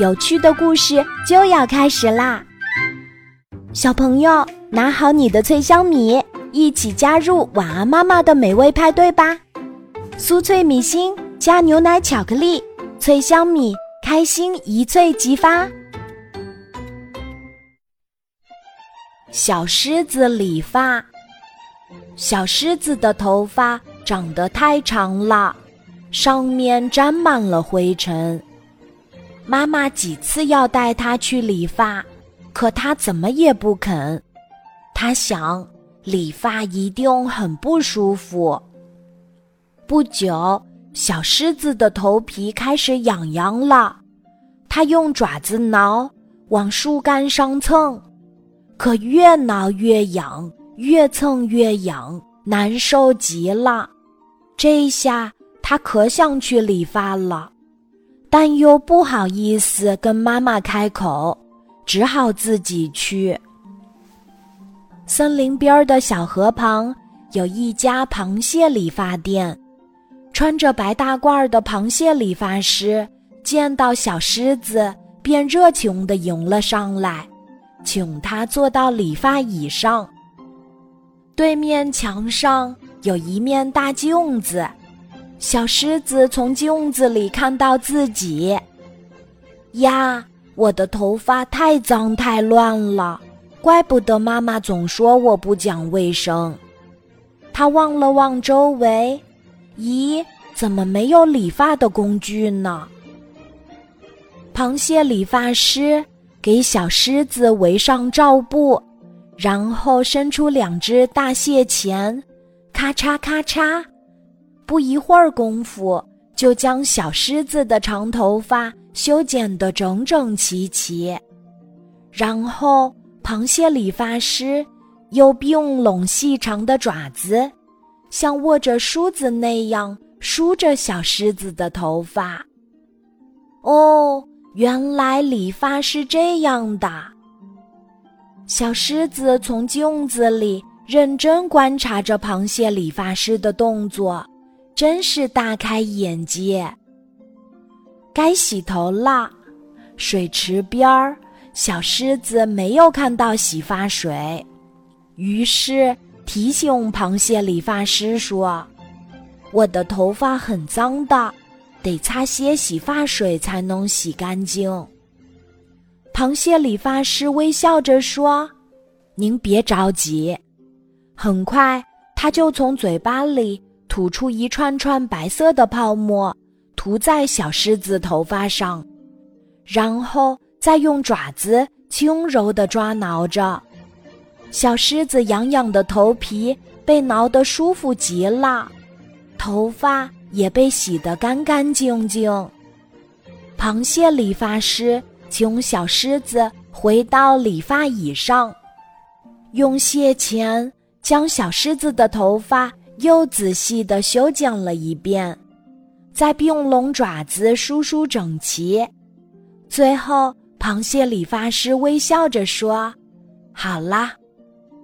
有趣的故事就要开始啦！小朋友，拿好你的脆香米，一起加入晚安妈妈的美味派对吧！酥脆米心加牛奶巧克力，脆香米，开心一脆即发。小狮子理发，小狮子的头发长得太长了，上面沾满了灰尘。妈妈几次要带它去理发，可它怎么也不肯。它想，理发一定很不舒服。不久，小狮子的头皮开始痒痒了，它用爪子挠，往树干上蹭，可越挠越痒，越蹭越痒，难受极了。这下，它可想去理发了。但又不好意思跟妈妈开口，只好自己去。森林边的小河旁有一家螃蟹理发店，穿着白大褂的螃蟹理发师见到小狮子，便热情地迎了上来，请他坐到理发椅上。对面墙上有一面大镜子。小狮子从镜子里看到自己，呀，我的头发太脏太乱了，怪不得妈妈总说我不讲卫生。他望了望周围，咦，怎么没有理发的工具呢？螃蟹理发师给小狮子围上罩布，然后伸出两只大蟹钳，咔嚓咔嚓。不一会儿功夫，就将小狮子的长头发修剪得整整齐齐。然后，螃蟹理发师又并拢细长的爪子，像握着梳子那样梳着小狮子的头发。哦，原来理发是这样的。小狮子从镜子里认真观察着螃蟹理发师的动作。真是大开眼界。该洗头了，水池边儿，小狮子没有看到洗发水，于是提醒螃蟹理发师说：“我的头发很脏的，得擦些洗发水才能洗干净。”螃蟹理发师微笑着说：“您别着急。”很快，他就从嘴巴里。吐出一串串白色的泡沫，涂在小狮子头发上，然后再用爪子轻柔地抓挠着。小狮子痒痒的头皮被挠得舒服极了，头发也被洗得干干净净。螃蟹理发师请小狮子回到理发椅上，用蟹钳将小狮子的头发。又仔细地修剪了一遍，再并拢爪子梳梳整齐。最后，螃蟹理发师微笑着说：“好啦。”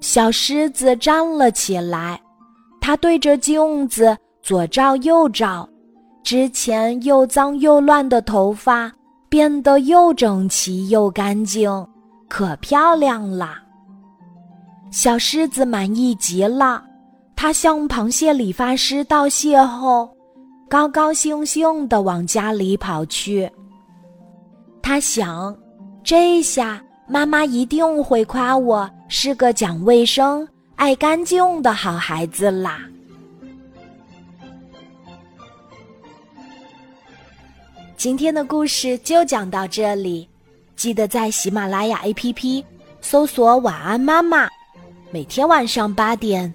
小狮子站了起来，他对着镜子左照右照，之前又脏又乱的头发变得又整齐又干净，可漂亮了。小狮子满意极了。他向螃蟹理发师道谢后，高高兴兴地往家里跑去。他想，这下妈妈一定会夸我是个讲卫生、爱干净的好孩子啦。今天的故事就讲到这里，记得在喜马拉雅 APP 搜索“晚安妈妈”，每天晚上八点。